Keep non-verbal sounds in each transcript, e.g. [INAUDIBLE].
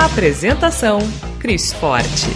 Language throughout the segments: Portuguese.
Apresentação: Cris Forte.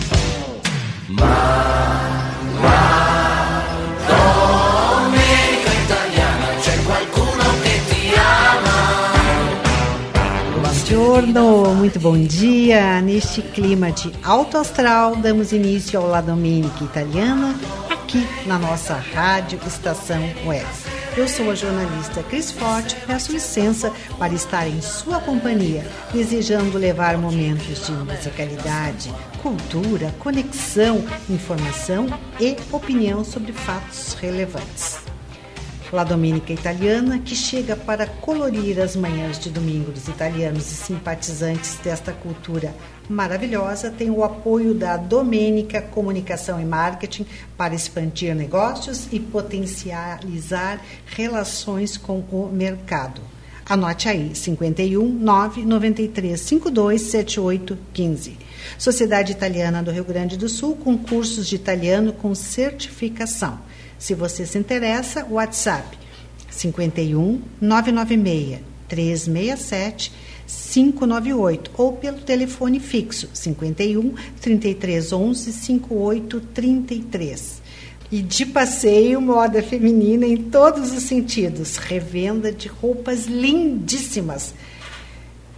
Buongiorno, muito bom dia. Neste clima de alto astral, damos início ao La Domenica Italiana aqui na nossa rádio Estação Web. Eu sou a jornalista Cris Forte, peço licença para estar em sua companhia, desejando levar momentos de musicalidade, cultura, conexão, informação e opinião sobre fatos relevantes. La Domenica Italiana, que chega para colorir as manhãs de domingo dos italianos e simpatizantes desta cultura maravilhosa, tem o apoio da Domenica Comunicação e Marketing para expandir negócios e potencializar relações com o mercado. Anote aí, 51 993 52 78 15. Sociedade Italiana do Rio Grande do Sul, com cursos de italiano com certificação. Se você se interessa, WhatsApp 51 996 367 598 ou pelo telefone fixo 51 3311 5833. E de passeio, moda feminina em todos os sentidos, revenda de roupas lindíssimas.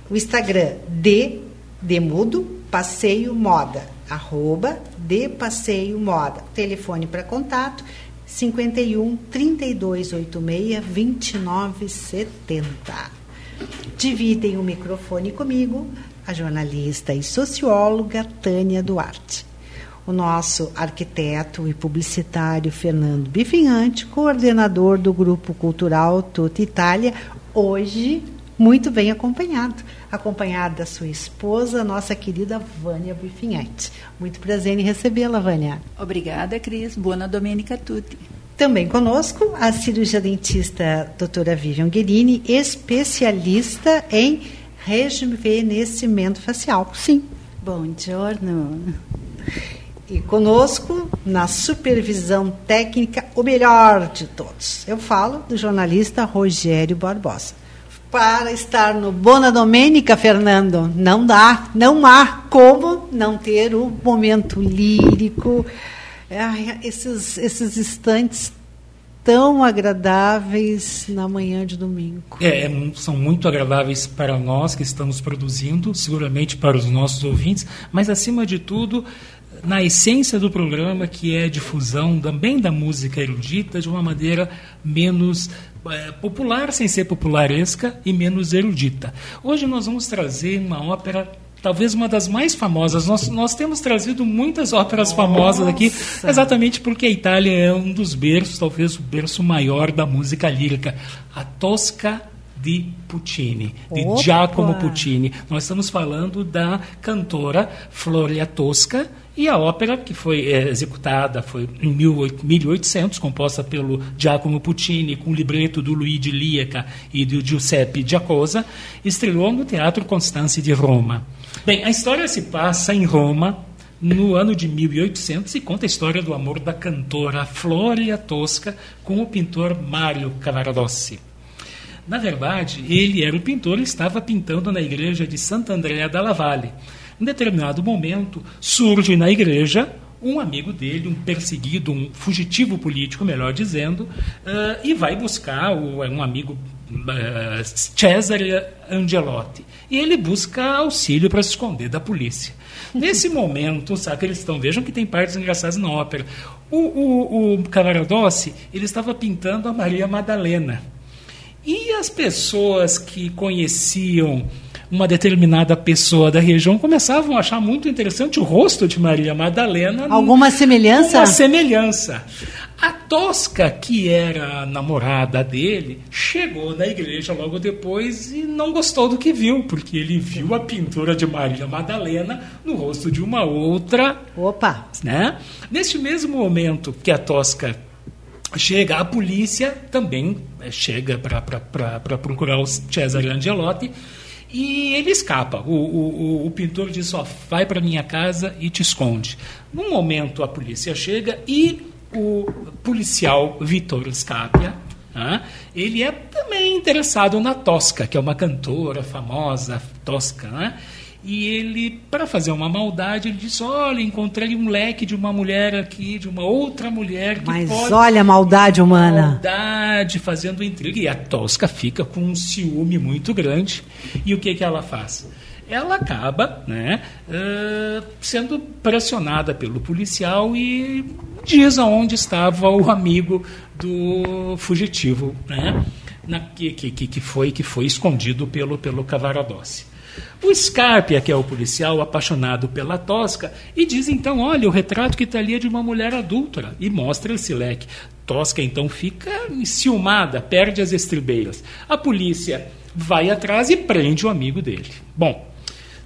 O Instagram de Demudo Passeio Moda, arroba de Passeio Moda. Telefone para contato 51 3286 2970. Dividem o microfone comigo a jornalista e socióloga Tânia Duarte. O nosso arquiteto e publicitário Fernando Bifinhante, coordenador do Grupo Cultural Tuta Itália, hoje muito bem acompanhado, acompanhado da sua esposa, nossa querida Vânia Bifinhante. Muito prazer em recebê-la, Vânia. Obrigada, Cris. Buona domenica a tutti. Também conosco a cirurgia dentista doutora Vivian Guerini, especialista em rejuvenescimento facial. Sim. Bom giorno. E conosco, na supervisão técnica, o melhor de todos. Eu falo do jornalista Rogério Barbosa para estar no Bona Domênica, Fernando. Não dá, não há como não ter o momento lírico, é, esses, esses instantes tão agradáveis na manhã de domingo. É, são muito agradáveis para nós que estamos produzindo, seguramente para os nossos ouvintes, mas acima de tudo, na essência do programa, que é difusão também da música erudita de uma maneira menos é, popular, sem ser popularesca, e menos erudita. Hoje nós vamos trazer uma ópera talvez uma das mais famosas. Nós, nós temos trazido muitas óperas Nossa. famosas aqui, exatamente porque a Itália é um dos berços, talvez o berço maior da música lírica. A Tosca di Puccini, de Opa. Giacomo Puccini. Nós estamos falando da cantora Floria Tosca e a ópera, que foi é, executada foi em 1800, composta pelo Giacomo Puccini, com o libreto do Luigi Lieca e do Giuseppe Giacosa, estreou no Teatro Constanze de Roma. Bem, a história se passa em Roma, no ano de 1800 e conta a história do amor da cantora Floria Tosca com o pintor Mario Cavaradossi. Na verdade, ele era o pintor e estava pintando na igreja de Sant'Andrea dalla Valle. Em determinado momento, surge na igreja um amigo dele, um perseguido, um fugitivo político, melhor dizendo, uh, e vai buscar o, um amigo Cesare Angelotti. E ele busca auxílio para se esconder da polícia. [LAUGHS] Nesse momento, sabe, eles estão, vejam que tem partes engraçadas na ópera. O, o, o Cavaradossi, ele estava pintando a Maria Madalena. E as pessoas que conheciam uma determinada pessoa da região começavam a achar muito interessante o rosto de Maria Madalena. Alguma semelhança? Uma semelhança. A Tosca, que era a namorada dele, chegou na igreja logo depois e não gostou do que viu, porque ele viu a pintura de Maria Madalena no rosto de uma outra. Opa! Né? Neste mesmo momento que a Tosca chega, a polícia também eh, chega para procurar o Cesare Angelotti e ele escapa. O, o, o pintor diz: ó, vai para minha casa e te esconde. Num momento a polícia chega e o policial Vitor Scapia, ah, ele é também interessado na Tosca, que é uma cantora famosa, Tosca, né? E ele, para fazer uma maldade, ele disse: Olha, encontrei um leque de uma mulher aqui, de uma outra mulher. Que Mas pode... olha a maldade humana. Maldade, fazendo intriga. E a Tosca fica com um ciúme muito grande. E o que, que ela faz? Ela acaba né, uh, sendo pressionada pelo policial e diz aonde estava o amigo do fugitivo, né, na, que, que, que, foi, que foi escondido pelo, pelo Cavaradossi. O Scarpia, que é o policial apaixonado pela Tosca, e diz então: olha, o retrato que está ali é de uma mulher adúltera, e mostra esse leque. Tosca então fica enciumada, perde as estribeiras. A polícia vai atrás e prende o amigo dele. Bom,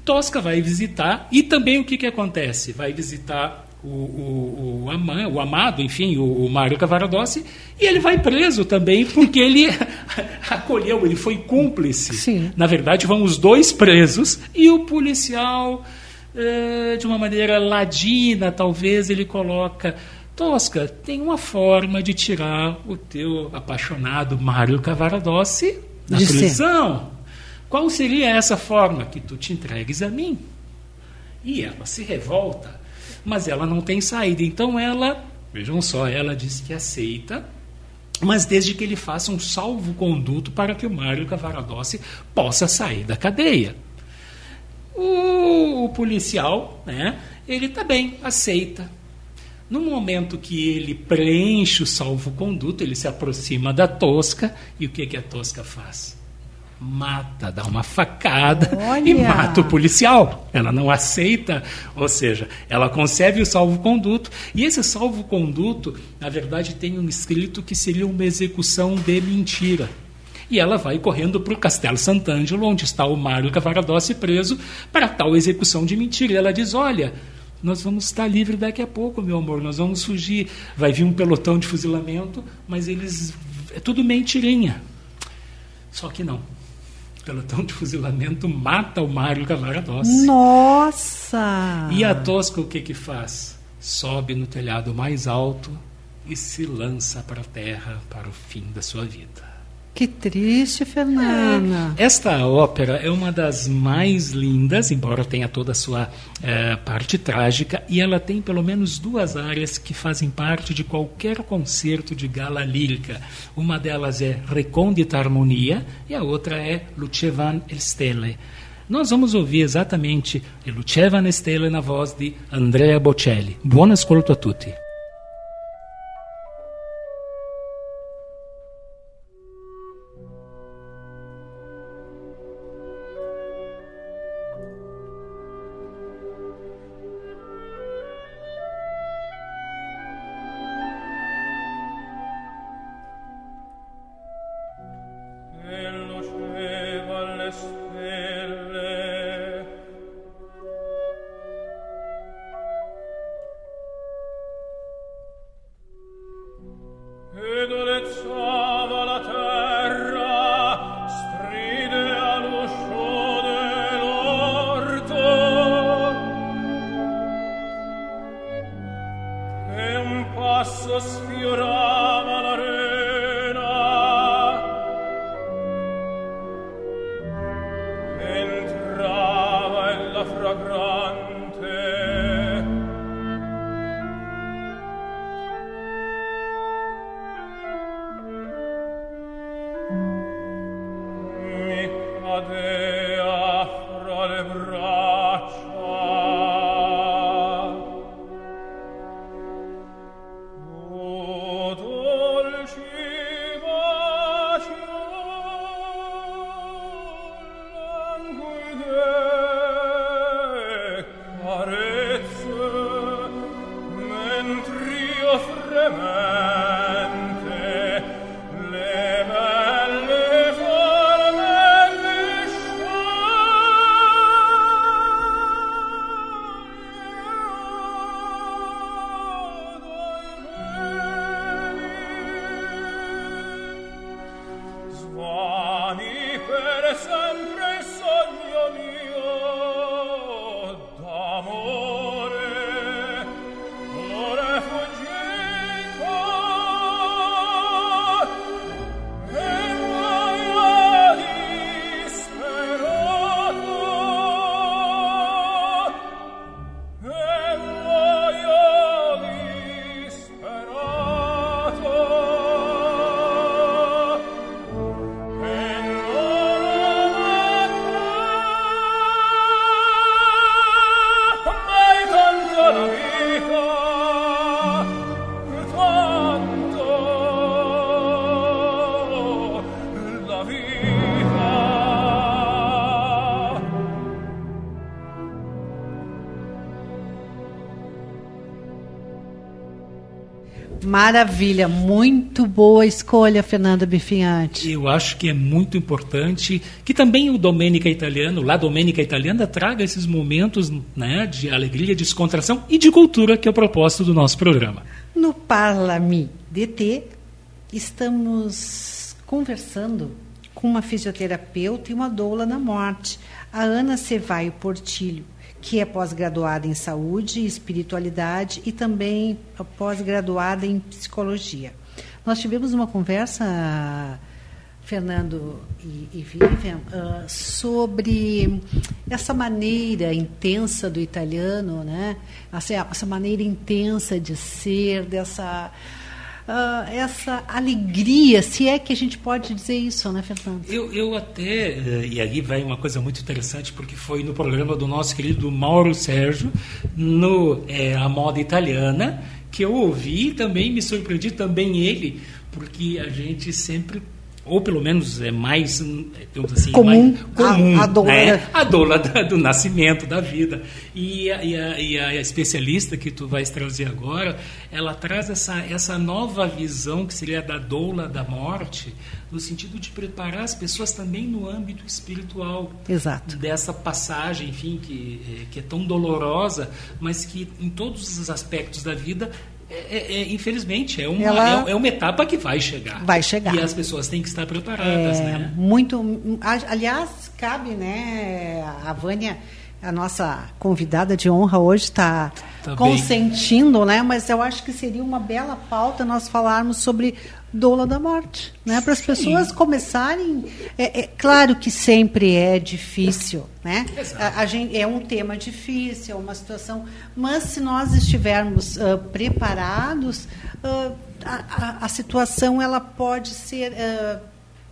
Tosca vai visitar, e também o que, que acontece? Vai visitar o, o, o, ama, o amado, enfim, o, o Mário Cavaradossi, e ele vai preso também porque ele [LAUGHS] acolheu, ele foi cúmplice. Sim. Na verdade, vão os dois presos e o policial, eh, de uma maneira ladina, talvez, ele coloca. Tosca, tem uma forma de tirar o teu apaixonado Mário Cavaradossi da prisão. Qual seria essa forma? Que tu te entregues a mim. E ela se revolta mas ela não tem saída. Então ela, vejam só, ela diz que aceita, mas desde que ele faça um salvo-conduto para que o Mário Cavaradossi possa sair da cadeia. O, o policial, né, ele também aceita. No momento que ele preenche o salvo-conduto, ele se aproxima da Tosca, e o que, que a Tosca faz? Mata, dá uma facada [LAUGHS] Olha. e mata o policial. Ela não aceita, ou seja, ela concebe o salvo-conduto. E esse salvo-conduto, na verdade, tem um escrito que seria uma execução de mentira. E ela vai correndo para o Castelo Sant'Angelo, onde está o Mário Cavaradossi preso, para tal execução de mentira. E ela diz: Olha, nós vamos estar livre daqui a pouco, meu amor, nós vamos fugir. Vai vir um pelotão de fuzilamento, mas eles. É tudo mentirinha. Só que não pelotão de fuzilamento mata o Mário Cavaradossi. Nossa! E a Tosca o que que faz? Sobe no telhado mais alto e se lança para a terra para o fim da sua vida. Que triste, Fernanda. É, esta ópera é uma das mais lindas, embora tenha toda a sua é, parte trágica, e ela tem pelo menos duas áreas que fazem parte de qualquer concerto de gala lírica. Uma delas é Recondita Harmonia e a outra é Lucevan el Stelle. Nós vamos ouvir exatamente Lucevan Stelle na voz de Andrea Bocelli. Buon ascolto a tutti. Maravilha, muito boa escolha, Fernanda Bifinhante. Eu acho que é muito importante que também o Domenica Italiano, lá Domenica Italiana, traga esses momentos né, de alegria, descontração e de cultura, que é o propósito do nosso programa. No Parlami DT, estamos conversando com uma fisioterapeuta e uma doula na morte, a Ana Cevaio Portilho que é pós-graduada em saúde e espiritualidade e também pós-graduada em psicologia. Nós tivemos uma conversa, Fernando e, e Vivian, uh, sobre essa maneira intensa do italiano, né? essa, essa maneira intensa de ser, dessa uh, essa alegria, se é que a gente pode dizer isso, né, Fernando? Eu, eu até, eh, e aí vai uma coisa muito interessante, porque foi no programa do nosso querido Mauro Sérgio, no é, A Moda Italiana, que eu ouvi e também me surpreendi, também ele, porque a gente sempre ou pelo menos é mais assim, comum, mais comum a, a né? a doula da, do nascimento da vida. E a, e, a, e a, especialista que tu vais trazer agora ela traz essa essa nova visão que seria da doula da morte no sentido de preparar as pessoas também no âmbito espiritual. Exato. Dessa passagem enfim que é, que é tão dolorosa mas que em todos os aspectos da vida é, é, é, infelizmente, é uma, Ela é, é, uma etapa que vai chegar. Vai chegar. E as pessoas têm que estar preparadas. É, né? Muito. Aliás, cabe, né, a Vânia, a nossa convidada de honra hoje, está tá consentindo, bem. né? Mas eu acho que seria uma bela pauta nós falarmos sobre doula da morte, né? Para as pessoas começarem. É, é, claro que sempre é difícil, né? A, a, gente, é um tema difícil, é uma situação, mas se nós estivermos uh, preparados, uh, a, a, a, situação ela pode ser, uh,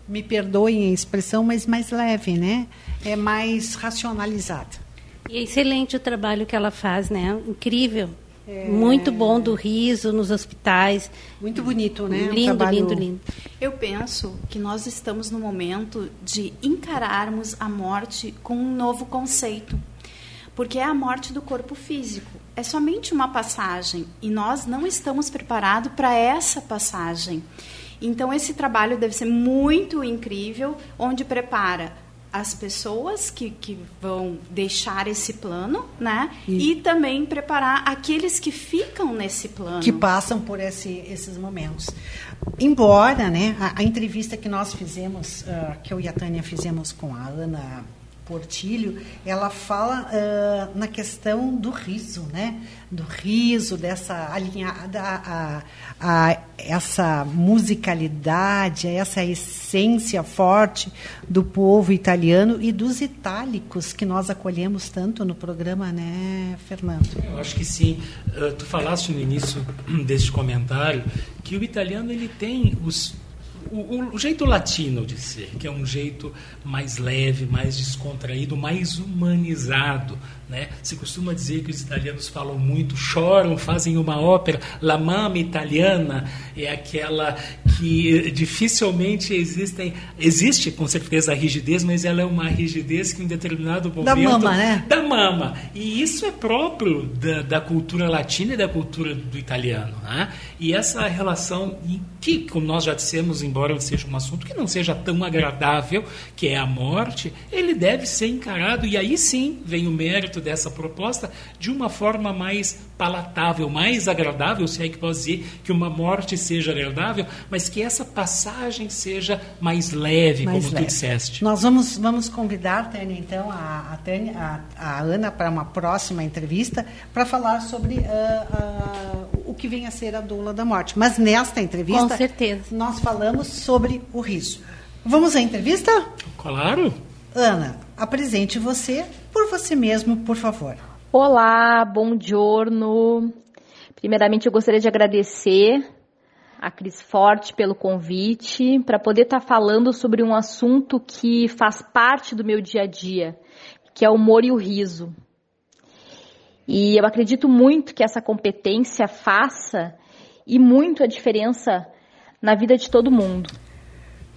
me perdoem a expressão, mas mais leve, né? É mais racionalizada. E é excelente o trabalho que ela faz, né? Incrível. É... Muito bom do riso nos hospitais. Muito bonito, né? Lindo, trabalho... lindo, lindo. Eu penso que nós estamos no momento de encararmos a morte com um novo conceito. Porque é a morte do corpo físico. É somente uma passagem e nós não estamos preparados para essa passagem. Então, esse trabalho deve ser muito incrível, onde prepara as pessoas que, que vão deixar esse plano, né? E, e, também preparar aqueles que ficam nesse plano. Que passam por esse, esses momentos. Embora, né, a, a entrevista que nós fizemos, uh, que eu e a Tânia fizemos com a Ana Portilho, ela fala uh, na questão do riso, né? Do riso, dessa alinhada a, a, essa musicalidade, essa essência forte do povo italiano e dos itálicos que nós acolhemos tanto no programa, né, Fernando? Eu acho que sim. Uh, tu falaste no início [CLEARS THROAT] deste comentário que o italiano ele tem os o, o, jeito latino de ser, que é um jeito mais leve, mais descontraído, mais humanizado. Né? Se costuma dizer que os italianos falam muito, choram, fazem uma ópera. La mama italiana é aquela que dificilmente existem, existe com certeza a rigidez, mas ela é uma rigidez que em determinado momento... Da mama, né? Da mama. E isso é próprio da, da cultura latina e da cultura do italiano. Né? E essa relação que, como nós já dissemos, embora seja um assunto que não seja tão agradável, que é a morte, ele deve ser encarado, e aí sim vem o mérito dessa proposta, de uma forma mais palatável, mais agradável, se é que posso dizer que uma morte seja agradável, mas que essa passagem seja mais leve, Mais como leve. tu disseste. Nós vamos, vamos convidar, Tânia, então, a, a, Tânia, a, a Ana para uma próxima entrevista para falar sobre ah, ah, o que vem a ser a doula da morte. Mas nesta entrevista, Com certeza. nós falamos sobre o riso. Vamos à entrevista? Claro. Ana, apresente você por você mesmo, por favor. Olá, bom giorno. Primeiramente, eu gostaria de agradecer a Cris Forte pelo convite para poder estar falando sobre um assunto que faz parte do meu dia a dia, que é o humor e o riso. E eu acredito muito que essa competência faça e muito a diferença na vida de todo mundo.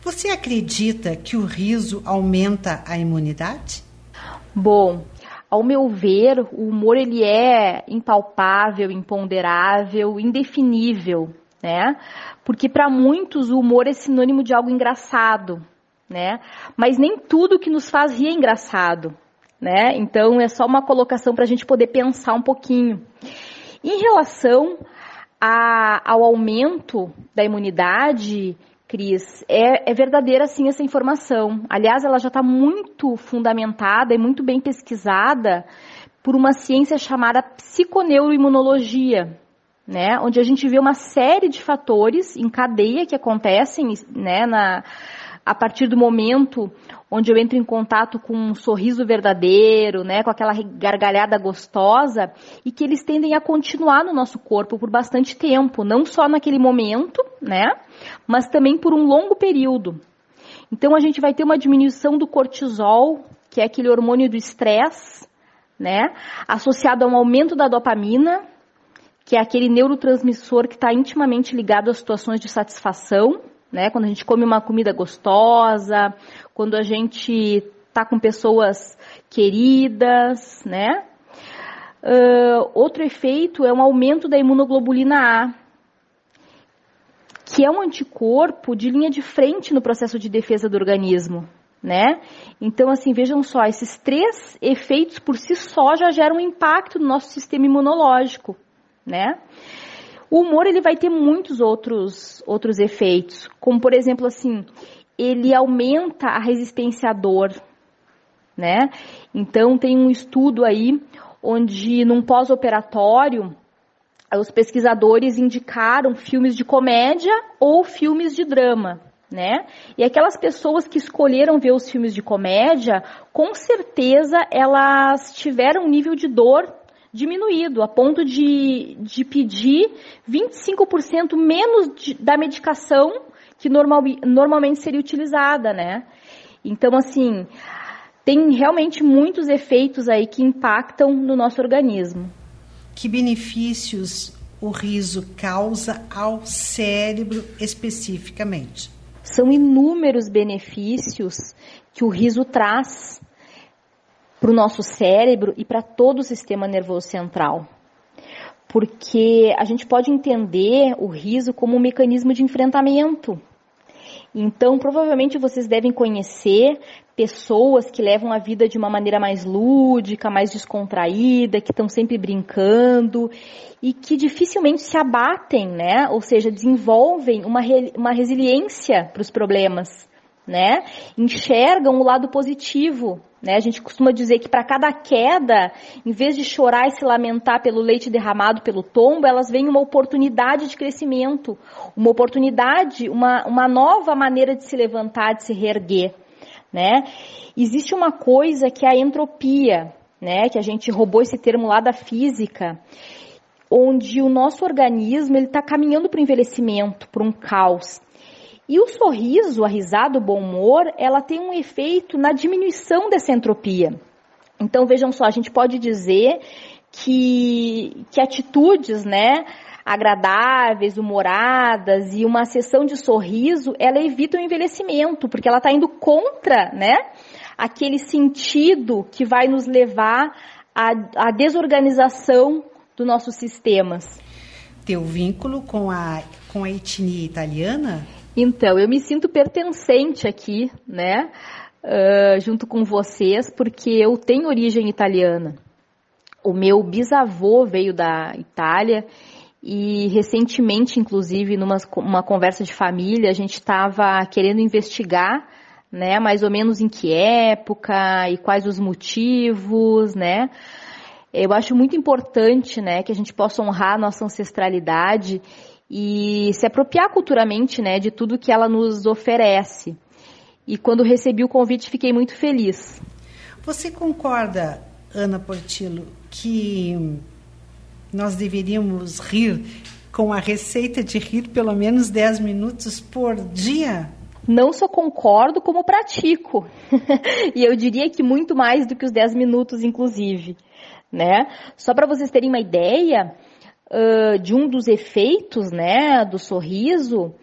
Você acredita que o riso aumenta a imunidade? Bom, ao meu ver, o humor ele é impalpável, imponderável, indefinível, né? Porque para muitos o humor é sinônimo de algo engraçado, né? Mas nem tudo que nos faz rir é engraçado, né? Então é só uma colocação para a gente poder pensar um pouquinho. Em relação a- ao aumento da imunidade, Cris, é, é verdadeira sim essa informação. Aliás, ela já está muito fundamentada e muito bem pesquisada por uma ciência chamada psiconeuroimunologia, né? Onde a gente vê uma série de fatores em cadeia que acontecem, né, na, a partir do momento onde eu entro em contato com um sorriso verdadeiro, né, com aquela gargalhada gostosa, e que eles tendem a continuar no nosso corpo por bastante tempo, não só naquele momento, né, mas também por um longo período. Então a gente vai ter uma diminuição do cortisol, que é aquele hormônio do estresse, né, associado a um aumento da dopamina, que é aquele neurotransmissor que está intimamente ligado às situações de satisfação, né? Quando a gente come uma comida gostosa, quando a gente está com pessoas queridas, né? Ah, outro efeito é um aumento da imunoglobulina A, que é um anticorpo de linha de frente no processo de defesa do organismo, né? Então, assim, vejam só, esses três efeitos por si só já geram um impacto no nosso sistema imunológico, né? O humor ele vai ter muitos outros outros efeitos, como por exemplo assim, ele aumenta a resistência à dor, né? Então tem um estudo aí onde num pós-operatório os pesquisadores indicaram filmes de comédia ou filmes de drama, né? E aquelas pessoas que escolheram ver os filmes de comédia, com certeza elas tiveram um nível de dor diminuído, a ponto de, de pedir 25% menos de, da medicação que normal, normalmente seria utilizada, né? Então, assim, tem realmente muitos efeitos aí que impactam no nosso organismo. Que benefícios o riso causa ao cérebro especificamente? São inúmeros benefícios que o riso traz para o nosso cérebro e para todo o sistema nervoso central. Porque a gente pode entender o riso como um mecanismo de enfrentamento. Então, provavelmente vocês devem conhecer pessoas que levam a vida de uma maneira mais lúdica, mais descontraída, que estão sempre brincando e que dificilmente se abatem, né? Ou seja, desenvolvem uma, uma resiliência para os problemas, né? Enxergam o lado positivo, né? A gente costuma dizer que para cada queda, em vez de chorar e se lamentar pelo leite derramado pelo tombo, elas veem uma oportunidade de crescimento, uma oportunidade, uma, uma nova maneira de se levantar, de se reerguer. Né? Existe uma coisa que é a entropia, né? que a gente roubou esse termo lá da física, onde o nosso organismo ele está caminhando para o envelhecimento, para um caos. E o sorriso, a risada, o bom humor, ela tem um efeito na diminuição dessa entropia. Então, vejam só, a gente pode dizer que, que atitudes, né, agradáveis, humoradas e uma sessão de sorriso, ela evita o envelhecimento, porque ela está indo contra, né, aquele sentido que vai nos levar à, à desorganização dos nossos sistemas. Teu vínculo com a, com a etnia italiana então, eu me sinto pertencente aqui, né, uh, junto com vocês, porque eu tenho origem italiana. O meu bisavô veio da Itália E recentemente, inclusive, numa uma conversa de família, a gente estava querendo investigar, né, mais ou menos em que época e quais os motivos, né. Eu acho muito importante, né, que a gente possa honrar a nossa ancestralidade e se apropriar culturalmente, né, de tudo que ela nos oferece. E quando recebi o convite, fiquei muito feliz. Você concorda, Ana Portillo, que nós deveríamos rir com a receita de rir pelo menos 10 minutos por dia? Não só concordo, como pratico. [LAUGHS] e eu diria que muito mais do que os 10 minutos, inclusive. Né? Só para vocês terem uma ideia de um dos efeitos né, do sorriso,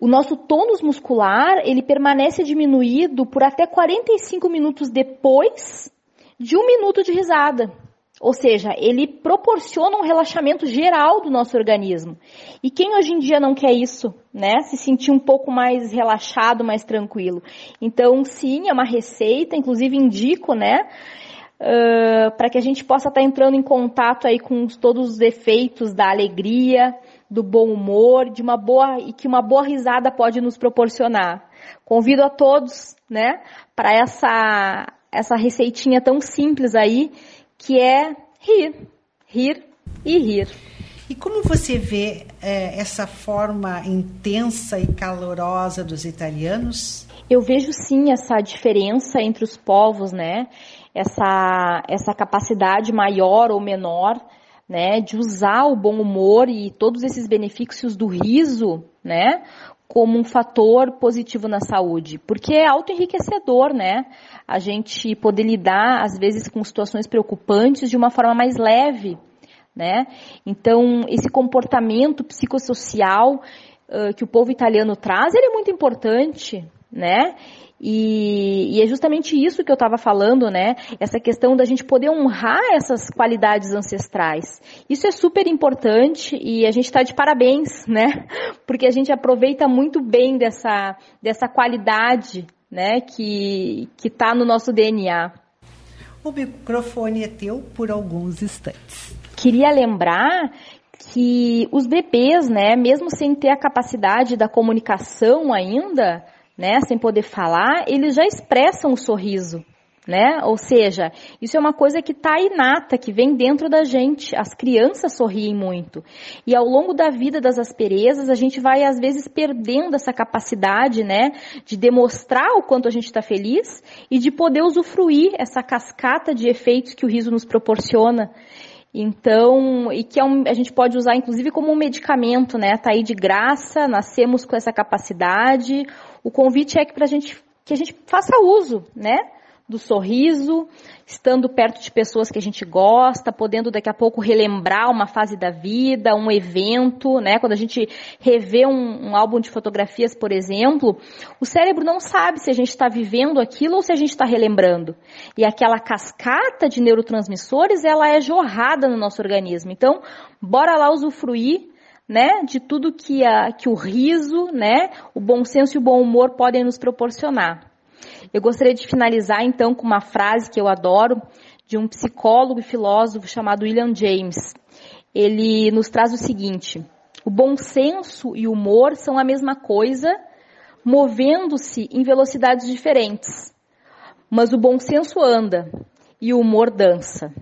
o nosso tônus muscular ele permanece diminuído por até 45 minutos depois de um minuto de risada. Ou seja, ele proporciona um relaxamento geral do nosso organismo. E quem hoje em dia não quer isso, né? Se sentir um pouco mais relaxado, mais tranquilo. Então, sim, é uma receita, inclusive indico, né? Uh, para que a gente possa estar tá entrando em contato aí com todos os efeitos da alegria, do bom humor, de uma boa e que uma boa risada pode nos proporcionar. Convido a todos, né, para essa essa receitinha tão simples aí que é rir, rir e rir. E como você vê é, essa forma intensa e calorosa dos italianos? Eu vejo sim essa diferença entre os povos, né? Essa, essa capacidade maior ou menor, né? De usar o bom humor e todos esses benefícios do riso, né? como um fator positivo na saúde, porque é autoenriquecedor, né? A gente poder lidar, às vezes, com situações preocupantes de uma forma mais leve, né? Então, esse comportamento psicossocial uh, que o povo italiano traz, ele é muito importante, né? E, e, é justamente isso que eu estava falando, né? Essa questão da gente poder honrar essas qualidades ancestrais. Isso é super importante e a gente está de parabéns, [LAUGHS] né? Porque a gente aproveita muito bem dessa, dessa qualidade, né? Que está no nosso DNA. O microfone é teu por alguns instantes. Queria lembrar que os bebês, né, mesmo sem ter a capacidade da comunicação ainda, né, sem poder falar, eles já expressam o sorriso, né? Ou seja, isso é uma coisa que está inata, que vem dentro da gente. As crianças sorriem muito. E ao longo da vida das asperezas, a gente vai às vezes perdendo essa capacidade, né, de demonstrar o quanto a gente está feliz e de poder usufruir essa cascata de efeitos que o riso nos proporciona. Então, e que é um, a gente pode usar inclusive como um medicamento, né? Tá aí de graça, nascemos com essa capacidade. O convite é que, pra gente, que a gente faça uso, né? Do sorriso, estando perto de pessoas que a gente gosta, podendo daqui a pouco relembrar uma fase da vida, um evento, né? Quando a gente revê um, um álbum de fotografias, por exemplo, o cérebro não sabe se a gente está vivendo aquilo ou se a gente está relembrando. E aquela cascata de neurotransmissores, ela é jorrada no nosso organismo. Então, bora lá usufruir né, de tudo que, a, que o riso, né, o bom senso e o bom humor podem nos proporcionar. Eu gostaria de finalizar então com uma frase que eu adoro de um psicólogo e filósofo chamado William James. Ele nos traz o seguinte: o bom senso e o humor são a mesma coisa, movendo-se em velocidades diferentes. Mas o bom senso anda e o humor dança.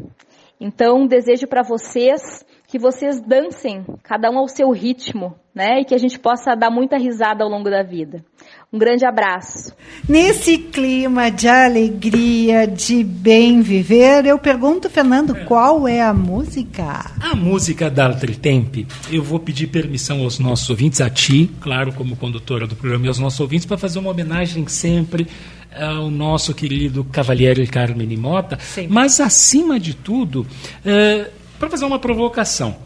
Então, desejo para vocês que vocês dancem, cada um ao seu ritmo, né? E que a gente possa dar muita risada ao longo da vida. Um grande abraço. Nesse clima de alegria, de bem viver, eu pergunto, Fernando, qual é a música? A música da Tempi. Eu vou pedir permissão aos nossos ouvintes, a ti, claro, como condutora do programa, e aos nossos ouvintes, para fazer uma homenagem sempre ao nosso querido Cavaliere Carmen Mota, Sim. mas acima de tudo, uh, para fazer uma provocação.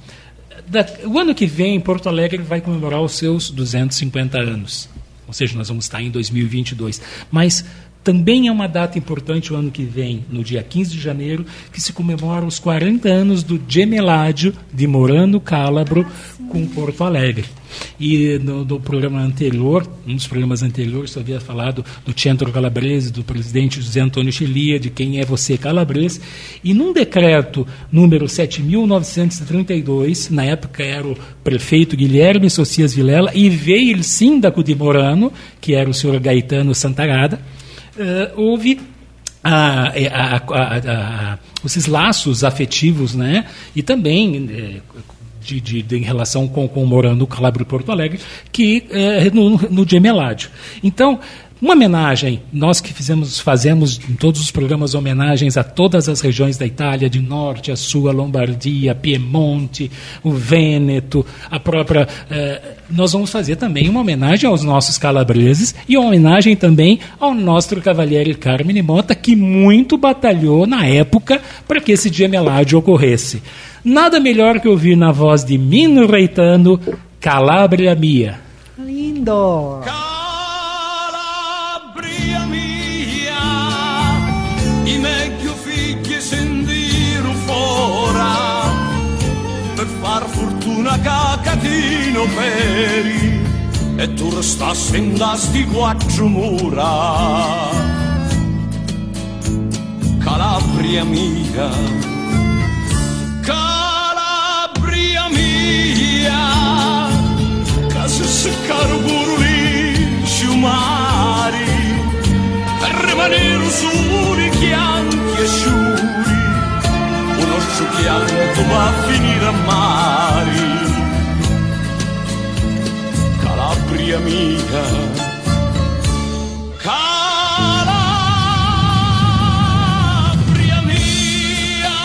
Da, o ano que vem, Porto Alegre vai comemorar os seus 250 anos. Ou seja, nós vamos estar em 2022. Mas Também é uma data importante o ano que vem, no dia 15 de janeiro, que se comemora os 40 anos do gemeládio de Morano Cálabro com Porto Alegre. E no, no, programa anterior, um dos programas anteriores, eu havia falado do Centro Calabrese, do presidente José Antônio Chilia, de quem é você calabrese. E num decreto número 7.932, na época era o prefeito Guilherme Socias Vilela, e veio el síndaco de Morano, que era o senhor Gaetano Santarada, uh, houve a, a, a, esses laços afetivos, né? E também eh, de, de, de, em relação com, com Morando, Calabro e Porto Alegre, que eh, no, no Gemeládio. Então, uma homenagem, nós que fizemos, fazemos em todos os programas homenagens a todas as regiões da Itália, de norte a sul, a Lombardia, Piemonte, o Vêneto, a própria. Eh, nós vamos fazer também uma homenagem aos nossos calabreses e uma homenagem também ao nosso Cavaliere Carmine Mota, que muito batalhou na época para que esse gemeládio ocorresse. Nada melhor que ouvir na voz de Mino Reitano, Calabria Mia. Lindo! far peri e tu restassi in sti quattro mura Calabria mia Calabria mia che se seccaro burli sciumari per rimanere soli chianti e sciuri nostro pianto va a finire a mari. Calabria mia, Calabria mia,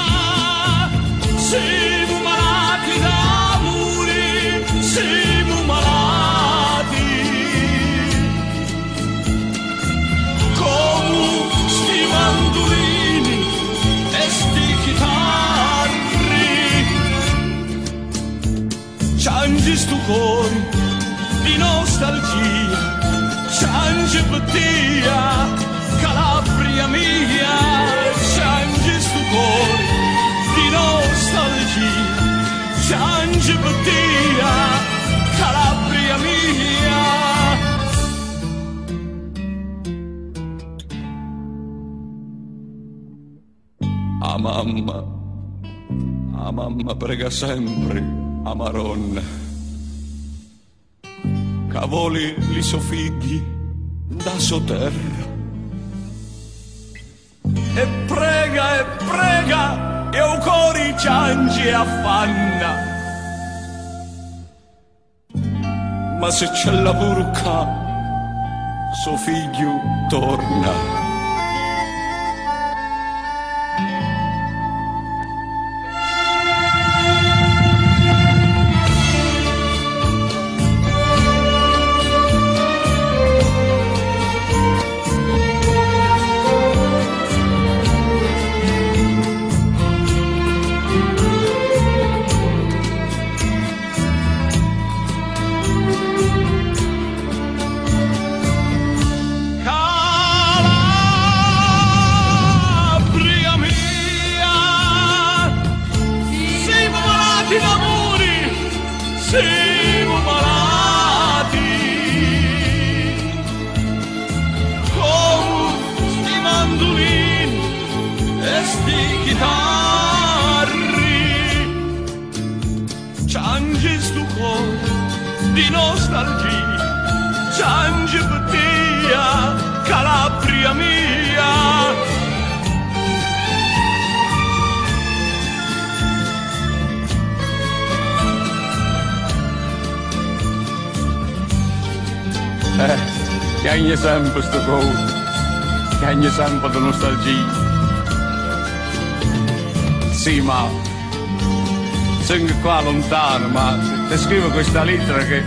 siamo malati d'amore, siamo malati. Come sti mandolini chitarri Ciangi stu cuore nostalgia Ciangi pettia Calabria mia Ciangi stu cuore di nostalgia Ciangi pettia Calabria mia A mamma, a mamma prega sempre a Maronna. Cavoli li so figli da sotterra. E prega e prega e o cori ciangi affanna. Ma se c'è la burca, suo figlio torna. Scrivo questa lettera che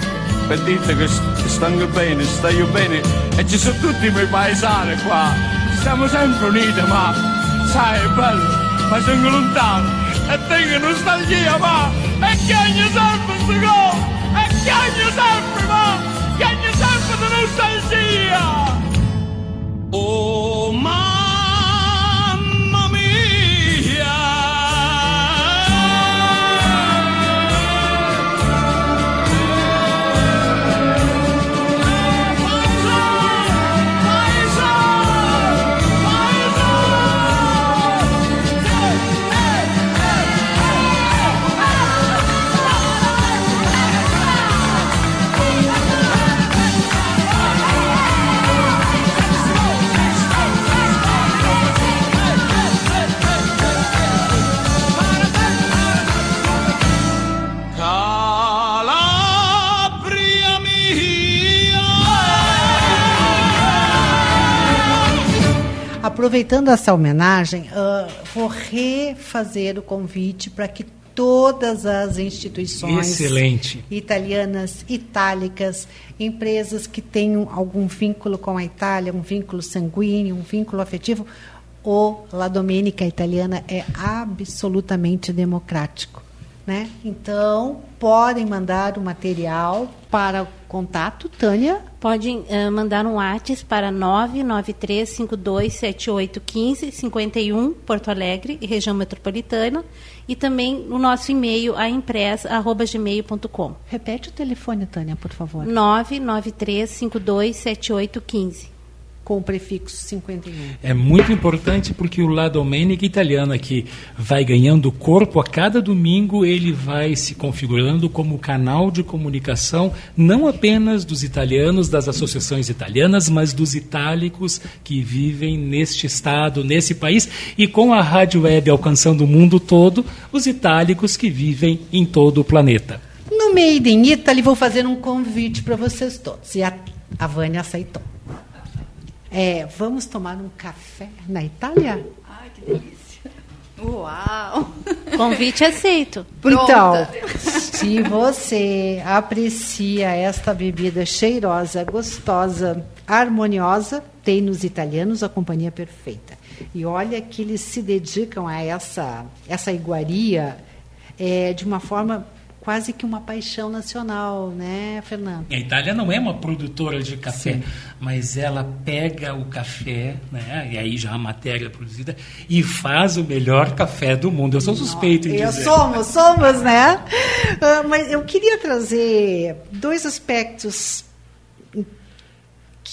per dirti che st- stanno bene, stai bene e ci sono tutti i miei paesani qua. Stiamo sempre uniti, ma sai, è bello, ma sono lontano e tengo nostalgia, ma e chiagna sempre sto cuore, e chiagna sempre, ma chiagna sempre di nostalgia. Oh, mamma Aproveitando essa homenagem, ah, vou refazer o convite para que todas as instituições Excelente. italianas, itálicas, empresas que tenham algum vínculo com a Itália, um vínculo sanguíneo, um vínculo afetivo, o La Domenica Italiana é absolutamente democrático. Né? Então, podem mandar o material para contato, Tânia. Podem eh, mandar um WhatsApp para 993527815 51 Porto Alegre e região metropolitana e também o nosso e-mail a impressa@gmail.com. Repete o telefone, Tânia, por favor. 993527815. Com o prefixo 51. É muito importante porque o La Domenica Italiana, que vai ganhando corpo a cada domingo, ele vai se configurando como canal de comunicação não apenas dos italianos, das associações italianas, mas dos itálicos que vivem neste estado, nesse país, e com a rádio web alcançando o mundo todo, os itálicos que vivem em todo o planeta. No Made in Italy, vou fazer um convite para vocês todos. E a, a Vânia aceitou. É, vamos tomar um café na Itália? Ai, que delícia. Uau! Convite aceito. Então, se você aprecia esta bebida cheirosa, gostosa, harmoniosa, tem nos italianos a companhia perfeita. E olha que eles se dedicam a essa, essa iguaria é, de uma forma quase que uma paixão nacional, né, Fernando? A Itália não é uma produtora de café, mas ela pega o café, né, e aí já a matéria produzida, e faz o melhor café do mundo. Eu sou suspeito em Eu dizer. somos, somos, né? Ah, mas eu queria trazer dois aspectos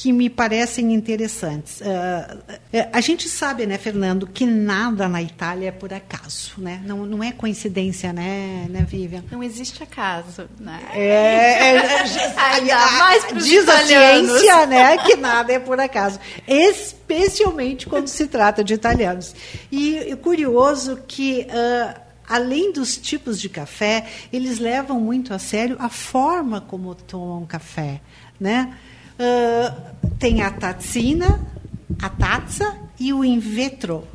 que me parecem interessantes. Eh, a gente sabe, né, Fernando, que nada na Itália é por acaso, né? Não, não é coincidência, né, né, Vivian? Não existe acaso, né? É, é, é, [LAUGHS] pros diz a ciência, né, que nada é por acaso, especialmente quando se trata de italianos. E, e curioso que ah, além dos tipos de café, eles levam muito a sério a forma como tomam café, né? Tem a tazzina, a taça e o invetro.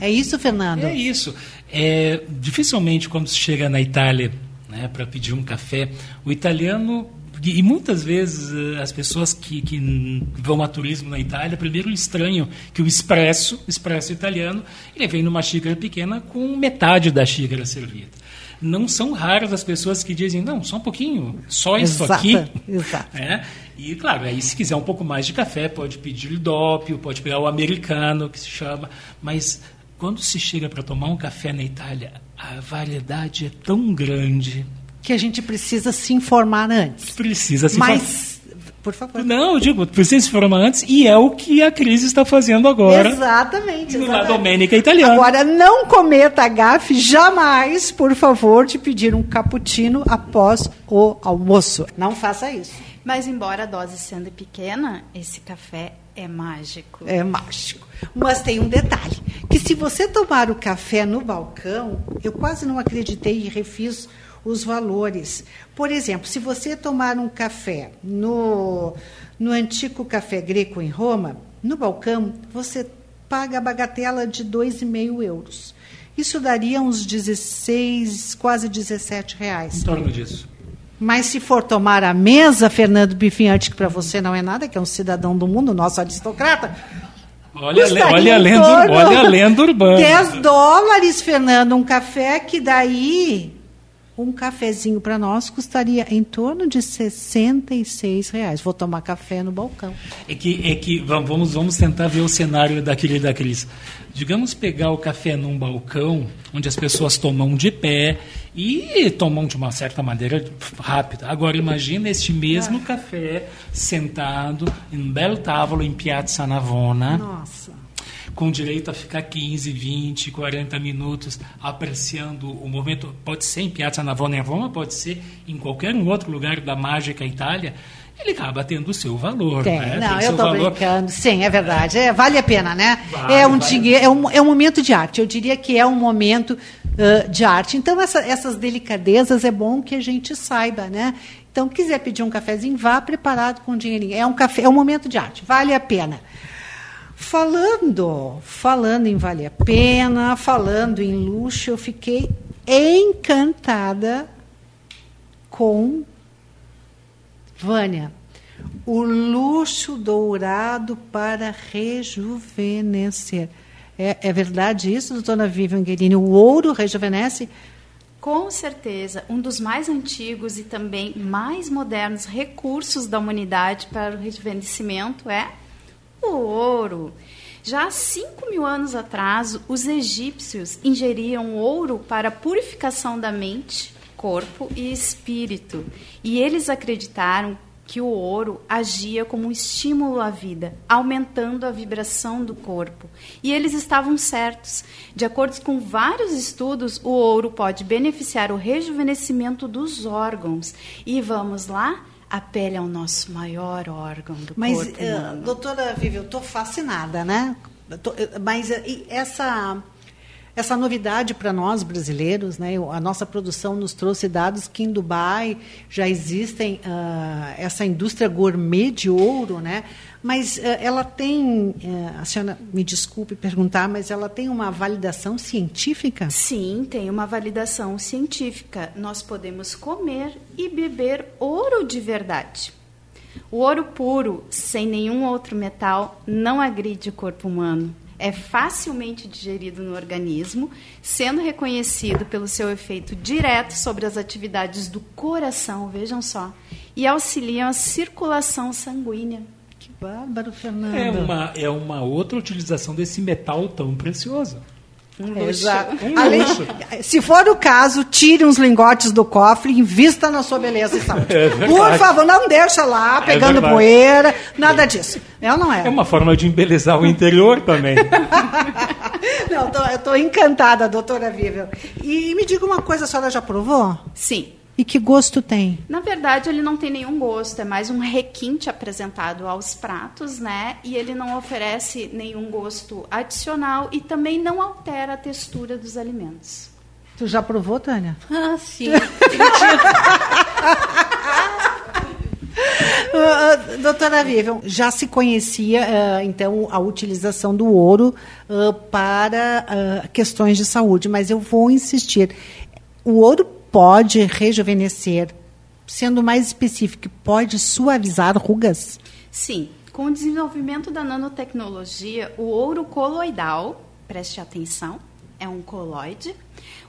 É isso, Fernando? É isso. É, dificilmente, quando se chega na Itália né, para pedir um café, o italiano. E muitas vezes eh, as pessoas que, que vão a turismo na Itália, primeiro estranham que o espresso, o espresso italiano, ele vem numa xícara pequena com metade da xícara servida. Não são raras as pessoas que dizem, não, só um pouquinho, só isso Exata, aqui. exato. É, E, claro, aí se quiser um pouco mais de café, pode pedir o dópio, pode pegar o americano, que se chama. Mas quando se chega para tomar um café na Itália, a variedade é tão grande. Que a gente precisa se informar antes. Precisa se Mas, por favor. Não, eu digo, precisa se informar antes, e é o que a crise está fazendo agora. Exatamente. Exatamente. Domenica italiana. Agora, não cometa a gafe jamais, por favor, de pedir um cappuccino após o almoço. Não faça isso. Mas embora a dose sendo pequena, esse café é mágico. É mágico. Mas tem um detalhe, que se você tomar o café no balcão, eu quase não acreditei e refiz os valores. Por exemplo, se você tomar um café no, no antigo café greco em Roma, no balcão, você paga a bagatela de 2,5 euros. Isso daria uns 16, quase 17 reais. Em torno disso. Mas se for tomar a mesa, Fernando Bifinhante, que para você não é nada, que é um cidadão do mundo, nosso aristocrata, Olha, olha, a lenda, olha a lenda urbana. 10 dólares, Fernando, um café que daí um cafezinho para nós custaria em torno de 66 reais. Vou tomar café no balcão. É que, é que vamos, vamos tentar ver o cenário daquele da Cris. Digamos pegar o café num balcão, onde as pessoas tomam de pé e tomam de uma certa maneira rápida. Agora imagine este mesmo ah. café sentado em um belo távolo em Piazza Navona. Nossa com direito a ficar 15, 20, 40 minutos apreciando o momento. Pode ser em Piazza Navona em Roma, pode ser em qualquer um outro lugar da mágica Itália. Ele acaba tendo o seu valor. Tem, né? Não, Tem eu estou valor. brincando. Sim, é verdade. É, vale a pena, né? Vale, é, um vale. dinheiro, é, um, é um momento de arte. Eu diria que é um momento uh, de arte. Então, essa, essas delicadezas é bom que a gente saiba, né? Então, quiser pedir um cafezinho, vá preparado com dinheirinho. É um café, é um momento de arte. Vale a pena. Falando, falando em vale a pena, falando em luxo, eu fiquei encantada com Vânia. O luxo dourado para rejuvenescer. É, é verdade isso, doutora Vivian Guerini? O ouro rejuvenesce? Com certeza, um dos mais antigos e também mais modernos recursos da humanidade para o rejuvenescimento é o ouro. Já há 5 mil anos atrás, os egípcios ingeriam ouro para purificação da mente, corpo e espírito. E eles acreditaram que o ouro agia como um estímulo à vida, aumentando a vibração do corpo. E eles estavam certos. De acordo com vários estudos, o ouro pode beneficiar o rejuvenescimento dos órgãos. E vamos lá? A pele é o nosso maior órgão do Mas, corpo eh, humano. doutora Vivi, eu estou fascinada, né? Mas eh, essa, essa novidade para nós brasileiros, né? A nossa produção nos trouxe dados que em Dubai já existem ah, essa indústria gourmet de ouro, né? Mas eh, ela tem, eh, a senhora me desculpe perguntar, mas ela tem uma validação científica? Sim, tem uma validação científica. Nós podemos comer e beber ouro de verdade. O ouro puro, sem nenhum outro metal, não agride o corpo humano. É facilmente digerido no organismo, sendo reconhecido pelo seu efeito direto sobre as atividades do coração, vejam só, e auxiliam a circulação sanguínea. Que bárbaro, Fernanda. É uma, é uma outra utilização desse metal tão precioso. Um É, luxo. Exato. Um [LAUGHS] Além- luxo. se for o caso, tire uns lingotes do cofre e invista na sua beleza e [LAUGHS] saúde. É. Por favor, não deixa lá pegando verdade. poeira, nada disso. É ou não é? É uma forma de embelezar o interior também. [LAUGHS] Não, tô- eu estou encantada, doutora Vivian. E me diga uma coisa, a senhora já provou? Sim. E que gosto tem? Na verdade, ele não tem nenhum gosto, é mais um requinte apresentado aos pratos, né? E ele não oferece nenhum gosto adicional e também não altera a textura dos alimentos. Tu já provou, Tânia? [LAUGHS] Ah, sim. [LAUGHS] Ah, ah, doutora Vivian, já se conhecia, ah, então, a utilização do ouro ah, para questões de saúde, mas eu vou insistir. O ouro pode rejuvenescer, sendo mais específico, pode suavizar rugas? Sim, com o desenvolvimento da nanotecnologia, o ouro coloidal, preste atenção, é um coloide,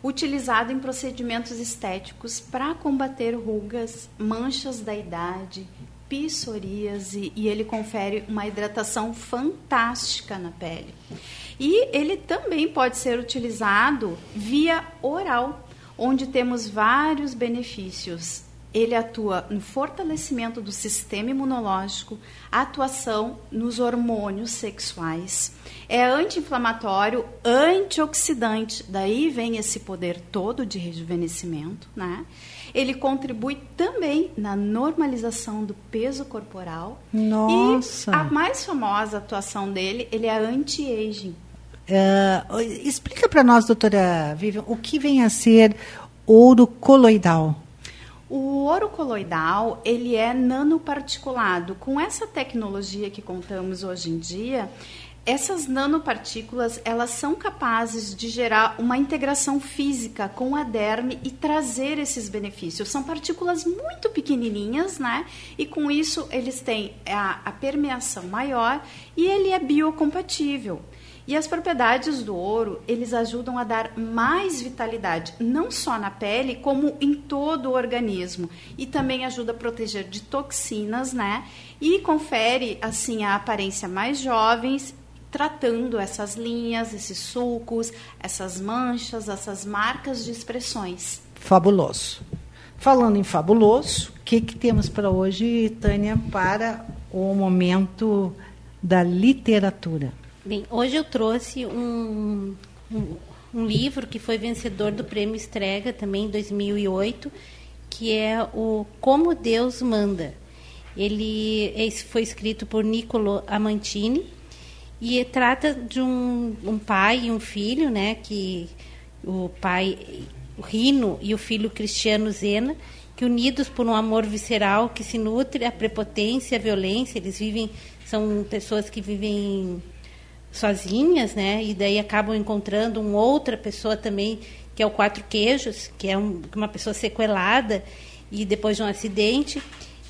utilizado em procedimentos estéticos para combater rugas, manchas da idade, psoríase e ele confere uma hidratação fantástica na pele. E ele também pode ser utilizado via oral, onde temos vários benefícios. Ele atua no fortalecimento do sistema imunológico, atuação nos hormônios sexuais, é anti-inflamatório, antioxidante, daí vem esse poder todo de rejuvenescimento, né? Ele contribui também na normalização do peso corporal. Nossa! E a mais famosa atuação dele, ele é anti-aging. Ah, explica para nós, doutora Vivian, o que vem a ser ouro coloidal? O ouro coloidal, ele é nanoparticulado. Com essa tecnologia que contamos hoje em dia, essas nanopartículas, elas são capazes de gerar uma integração física com a derme e trazer esses benefícios. São partículas muito pequenininhas, né? E com isso eles têm a, a permeação maior e ele é biocompatível. E as propriedades do ouro, eles ajudam a dar mais vitalidade, não só na pele, como em todo o organismo. E também ajuda a proteger de toxinas, né? E confere, assim, a aparência mais jovens, tratando essas linhas, esses sulcos, essas manchas, essas marcas de expressões. Fabuloso. Falando em fabuloso, o que, que temos para hoje, Tânia, para o momento da literatura? Bem, hoje eu trouxe um, um, um, livro que foi vencedor do Prêmio Estrega também em 2008, que é o Como Deus Manda. Ele foi escrito por Niccolo Amantini e trata de um, um pai e um filho, né, que o pai Rino e o filho Cristiano Zena, que unidos por um amor visceral que se nutre a prepotência, a violência, eles vivem são pessoas que vivem sozinhas, né? E daí acabam encontrando uma outra pessoa também, que é o Quatro Queijos, que é um, uma pessoa sequelada e depois de um acidente.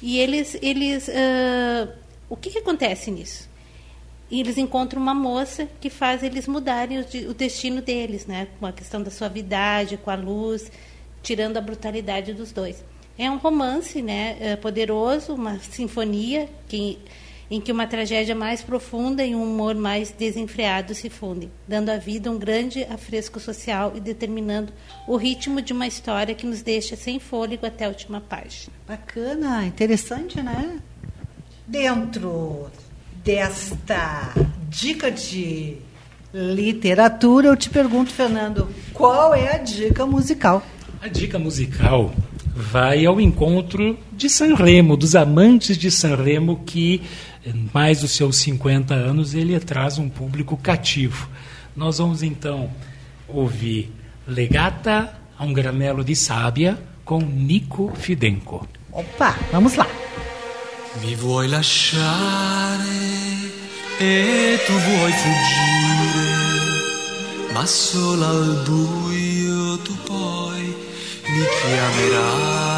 E eles, eles, uh, o que, que acontece nisso? Eles encontram uma moça que faz eles mudarem o, o destino deles, né? Com a questão da suavidade, com a luz, tirando a brutalidade dos dois. É um romance, né? Poderoso, uma sinfonia que em que uma tragédia mais profunda e um humor mais desenfreado se fundem, dando à vida um grande afresco social e determinando o ritmo de uma história que nos deixa sem fôlego até a última página. Bacana, interessante, né? Dentro desta dica de literatura, eu te pergunto, Fernando, qual é a dica musical? A dica musical vai ao encontro de Sanremo, dos amantes de Sanremo que mais dos seus 50 anos, ele traz um público cativo. Nós vamos então ouvir Legata a um granelo de sábia com Nico Fidenco. Opa, vamos lá. Mi vuoi lasciare e tu vuoi fuggire, ma solo al buio tu poi mi chiamerai.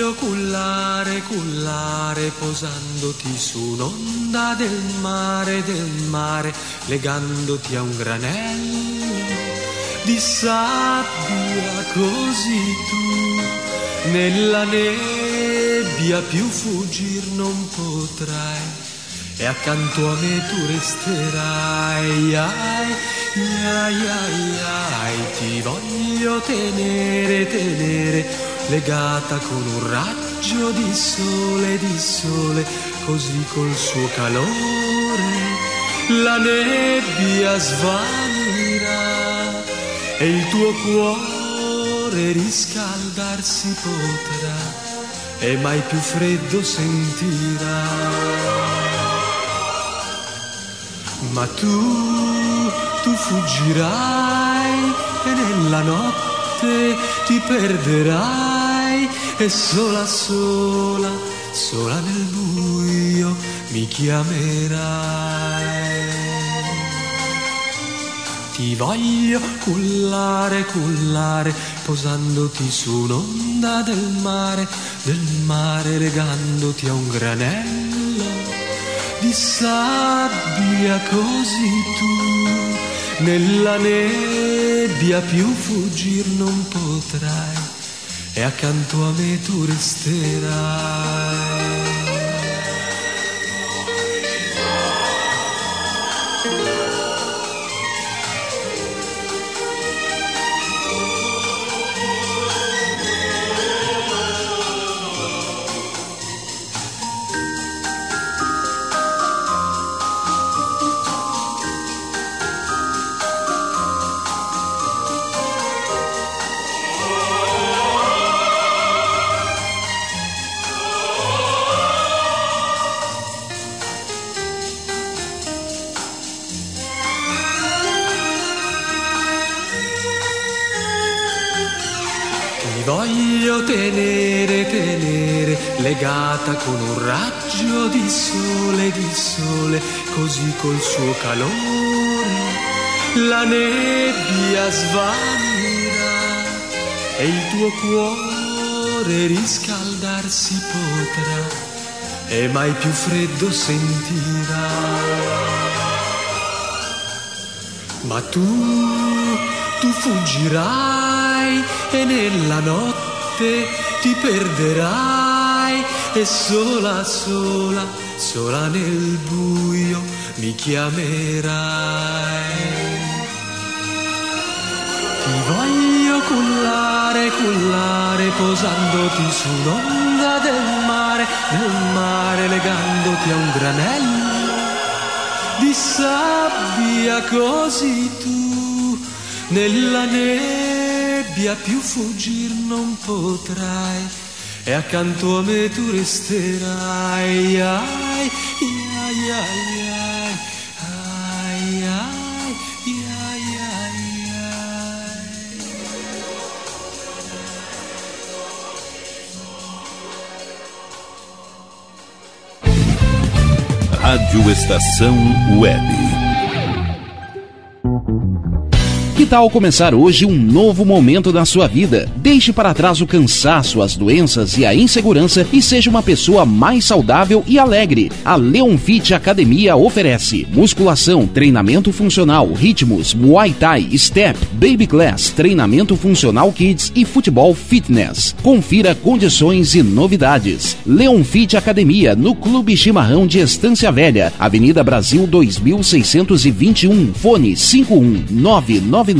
Voglio cullare, cullare, posandoti su un'onda del mare, del mare, legandoti a un granello di sabbia, così tu. Nella nebbia più fuggir non potrai e accanto a me tu resterai, ai, ai, ai, ai, ti voglio tenere, tenere legata con un raggio di sole, di sole, così col suo calore la nebbia svanirà e il tuo cuore riscaldarsi potrà e mai più freddo sentirà. Ma tu, tu fuggirai e nella notte ti perderai e sola, sola, sola nel buio mi chiamerai. Ti voglio cullare, cullare, posandoti su un'onda del mare, del mare legandoti a un granello di sabbia così tu nella nebbia più fuggir non potrai e accanto a me tu resterai. Tenere, tenere, legata con un raggio di sole, di sole, così col suo calore la nebbia svanirà e il tuo cuore riscaldarsi potrà e mai più freddo sentirà. Ma tu, tu fuggirai e nella notte ti perderai e sola, sola, sola nel buio mi chiamerai. Ti voglio cullare, cullare, posandoti su un'onda del mare, del mare, legandoti a un granello di sabbia, così tu nella nebbia più fuggir non potrai. E accanto a me tu resterai, ai, ai, ai, ai, ai, ai, ai, ai. Rádio Estação Web. Tal começar hoje um novo momento da sua vida? Deixe para trás o cansaço, as doenças e a insegurança e seja uma pessoa mais saudável e alegre. A Leon Fit Academia oferece musculação, treinamento funcional, ritmos, muay thai, step, baby class, treinamento funcional kids e futebol fitness. Confira condições e novidades. Leon Fit Academia no Clube Chimarrão de Estância Velha, Avenida Brasil 2621, fone 51999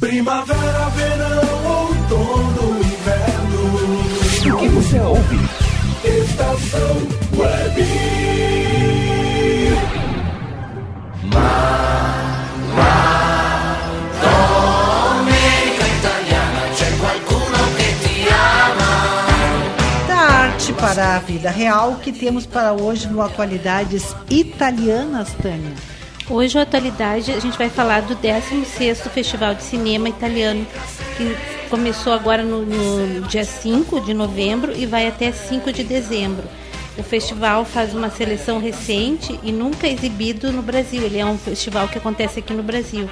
Primavera, verão, outono, inverno. O que você ouve? Estação Web. Tarte para a vida real, o que temos para hoje no Atualidades Italianas, Tânia? Hoje, a atualidade, a gente vai falar do 16º Festival de Cinema Italiano, que começou agora no, no dia 5 de novembro e vai até 5 de dezembro. O festival faz uma seleção recente e nunca exibido no Brasil. Ele é um festival que acontece aqui no Brasil,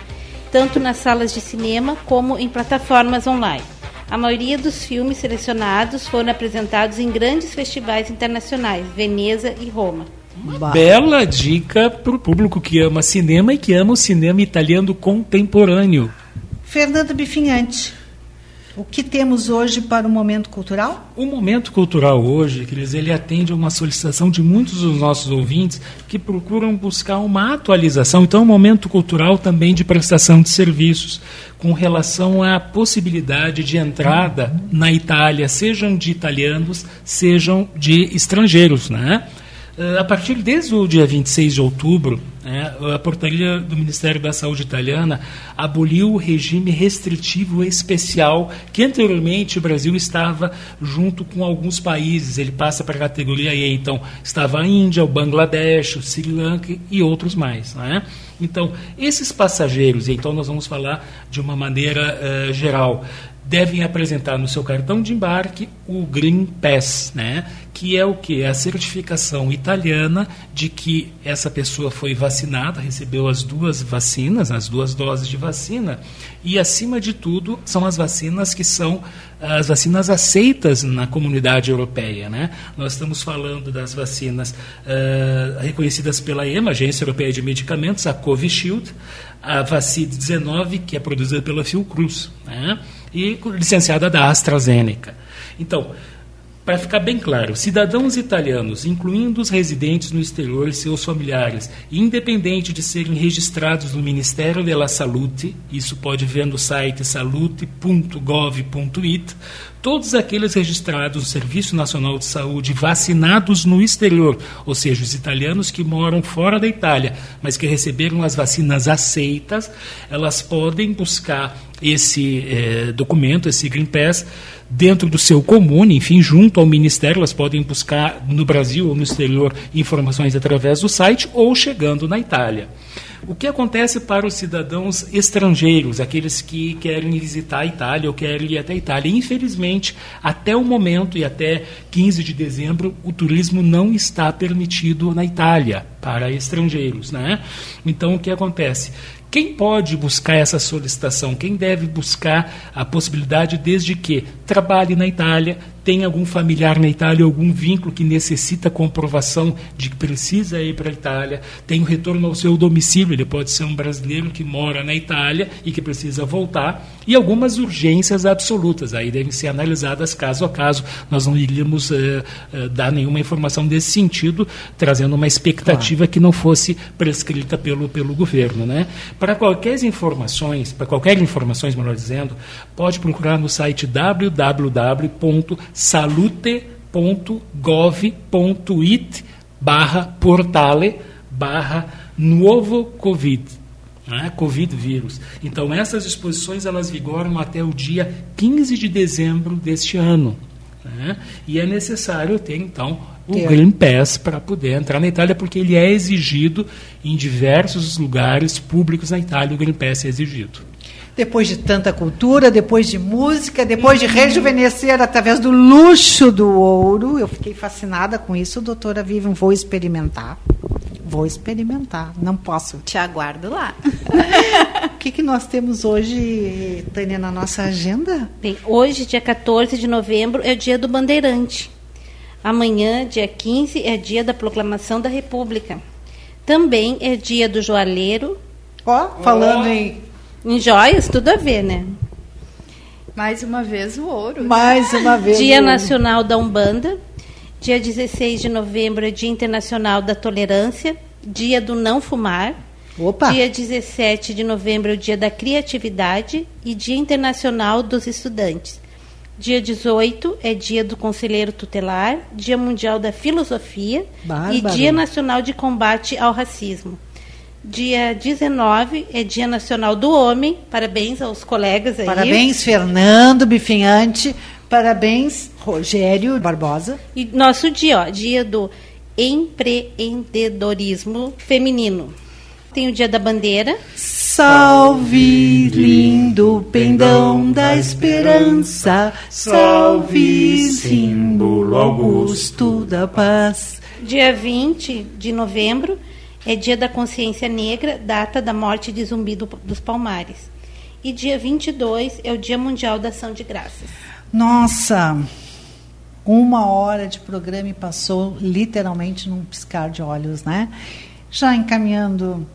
tanto nas salas de cinema como em plataformas online. A maioria dos filmes selecionados foram apresentados em grandes festivais internacionais, Veneza e Roma. Bela dica para o público que ama cinema e que ama o cinema italiano contemporâneo. Fernanda Bifinhante, o que temos hoje para o momento cultural? O momento cultural hoje, Cris, ele atende a uma solicitação de muitos dos nossos ouvintes que procuram buscar uma atualização. Então, um momento cultural também de prestação de serviços com relação à possibilidade de entrada na Itália, sejam de italianos, sejam de estrangeiros, né? Uh, a partir desde o dia 26 de outubro, né, a portaria do Ministério da Saúde italiana aboliu o regime restritivo especial que anteriormente o Brasil estava junto com alguns países. Ele passa para a categoria E, então estava a Índia, o Bangladesh, o Sri Lanka e outros mais. Né? Então, esses passageiros, então nós vamos falar de uma maneira uh, geral, devem apresentar no seu cartão de embarque o Green Pass, né? que é o que? É a certificação italiana de que essa pessoa foi vacinada, recebeu as duas vacinas, as duas doses de vacina, e acima de tudo são as vacinas que são as vacinas aceitas na comunidade europeia. Né? Nós estamos falando das vacinas uh, reconhecidas pela EMA, Agência Europeia de Medicamentos, a Covishield, a Vacide 19, que é produzida pela Fiocruz. Né? E licenciada da AstraZeneca. Então, para ficar bem claro, cidadãos italianos, incluindo os residentes no exterior e seus familiares, independente de serem registrados no Ministério della Salute, isso pode ver no site salute.gov.it, todos aqueles registrados no Serviço Nacional de Saúde vacinados no exterior, ou seja, os italianos que moram fora da Itália, mas que receberam as vacinas aceitas, elas podem buscar esse eh, documento, esse Green Pass, dentro do seu comune, enfim, junto ao Ministério, elas podem buscar no Brasil ou no exterior informações através do site ou chegando na Itália. O que acontece para os cidadãos estrangeiros, aqueles que querem visitar a Itália ou querem ir até a Itália? Infelizmente, até o momento e até 15 de dezembro, o turismo não está permitido na Itália para estrangeiros. Né? Então, o que acontece? Quem pode buscar essa solicitação? Quem deve buscar a possibilidade desde que trabalhe na Itália, tem algum familiar na Itália, algum vínculo que necessita comprovação de que precisa ir para a Itália, tem o retorno ao seu domicílio, ele pode ser um brasileiro que mora na Itália e que precisa voltar, e algumas urgências absolutas, aí devem ser analisadas caso a caso. Nós não iríamos eh, eh, dar nenhuma informação desse sentido, trazendo uma expectativa claro. que não fosse prescrita pelo, pelo governo. Né? Para qualquer informações, para qualquer informações, melhor dizendo, pode procurar no site www salute.gov.it barra portale barra novo Covid. Né? Covid vírus. Então essas exposições elas vigoram até o dia 15 de dezembro deste ano. Né? E é necessário ter então o ter. Green Pass para poder entrar na Itália, porque ele é exigido em diversos lugares públicos na Itália, o Green Pass é exigido depois de tanta cultura, depois de música, depois de rejuvenescer através do luxo do ouro. Eu fiquei fascinada com isso, doutora Vivian. Vou experimentar. Vou experimentar. Não posso. Te aguardo lá. [LAUGHS] o que, que nós temos hoje, Tânia, na nossa agenda? Bem, hoje, dia 14 de novembro, é o dia do Bandeirante. Amanhã, dia 15, é dia da proclamação da República. Também é dia do joalheiro. Ó, oh, falando oh. em em joias, tudo a ver, né? Mais uma vez o ouro. Mais uma [LAUGHS] vez. Dia Nacional da Umbanda. Dia 16 de novembro é Dia Internacional da Tolerância. Dia do Não Fumar. Opa. Dia 17 de novembro é o Dia da Criatividade e Dia Internacional dos Estudantes. Dia 18 é Dia do Conselheiro Tutelar, Dia Mundial da Filosofia Bárbaro. e Dia Nacional de Combate ao Racismo. Dia 19 é Dia Nacional do Homem. Parabéns aos colegas aí. Parabéns, Fernando Bifinhante, Parabéns, Rogério Barbosa. E nosso dia, ó, dia do empreendedorismo feminino. Tem o dia da bandeira. Salve, lindo pendão da esperança, salve, símbolo augusto da paz. Dia 20 de novembro é dia da consciência negra, data da morte de Zumbi do- dos Palmares. E dia 22 é o Dia Mundial da Ação de Graças. Nossa, uma hora de programa e passou literalmente num piscar de olhos, né? Já encaminhando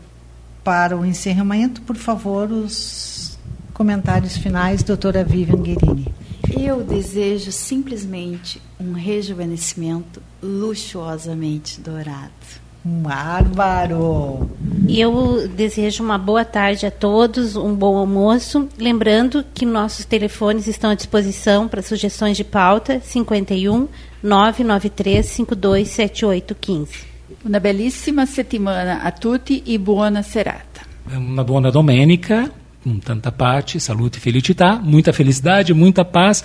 para o encerramento, por favor, os comentários finais, doutora Vivian Guerini. Eu desejo simplesmente um rejuvenescimento luxuosamente dourado. Bárbaro! E eu desejo uma boa tarde a todos, um bom almoço. Lembrando que nossos telefones estão à disposição para sugestões de pauta 51 993 527815. Una bellissima settimana a tutti e buona serata. Uma buona domenica, com tanta parte, saúde e felicità, muita felicidade, muita paz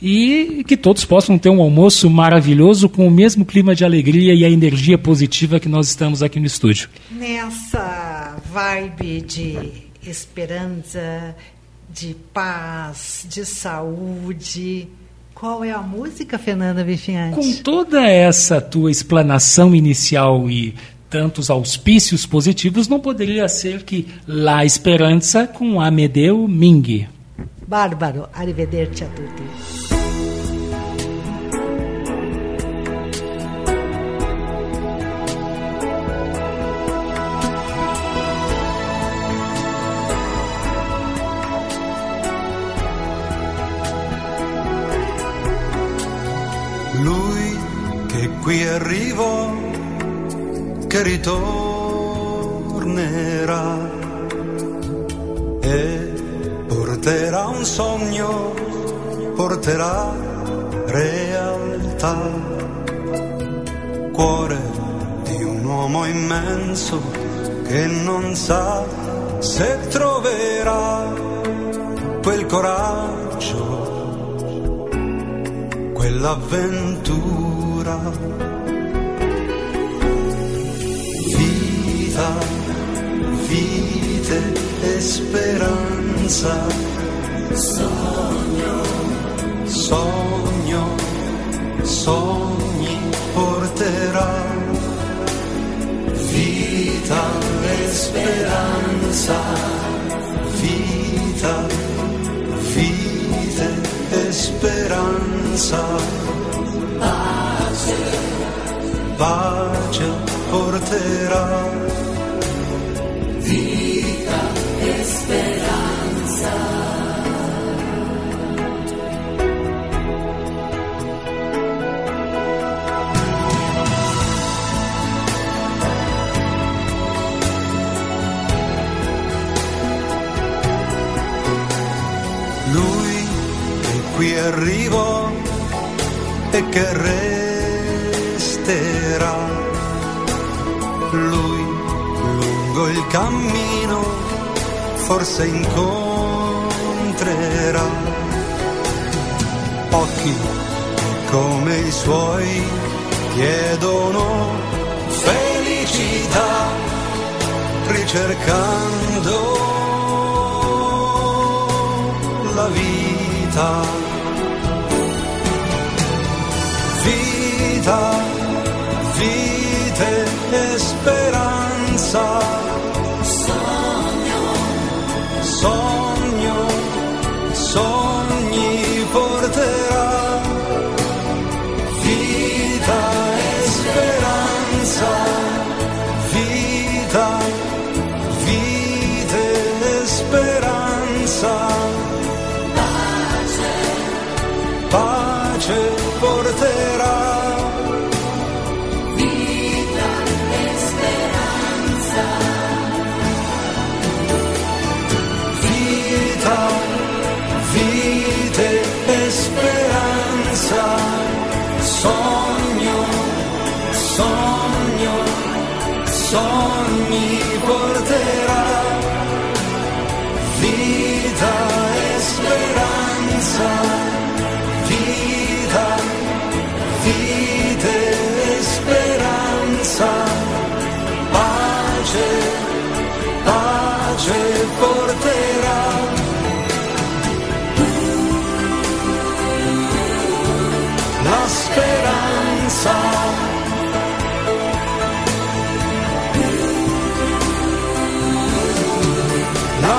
e que todos possam ter um almoço maravilhoso com o mesmo clima de alegria e a energia positiva que nós estamos aqui no estúdio. Nessa vibe de esperança, de paz, de saúde, qual é a música, Fernanda Bifiante? Com toda essa tua explanação inicial e tantos auspícios positivos, não poderia ser que La Esperança com Amedeo Ming. Bárbaro, arrivederci a tutti. Lui che qui arrivò, che ritornerà e porterà un sogno, porterà realtà. Cuore di un uomo immenso che non sa se troverà quel coraggio quell'avventura. Vita, vite e speranza. Sogno, sogno, sogni porterà. Vita e speranza. Vita, vite e speranza. Pace, pace porterà. Lui che qui arrivò e che resterà. Cammino forse incontrerà occhi come i suoi chiedono felicità ricercando la vita. Vita, vite e speranza.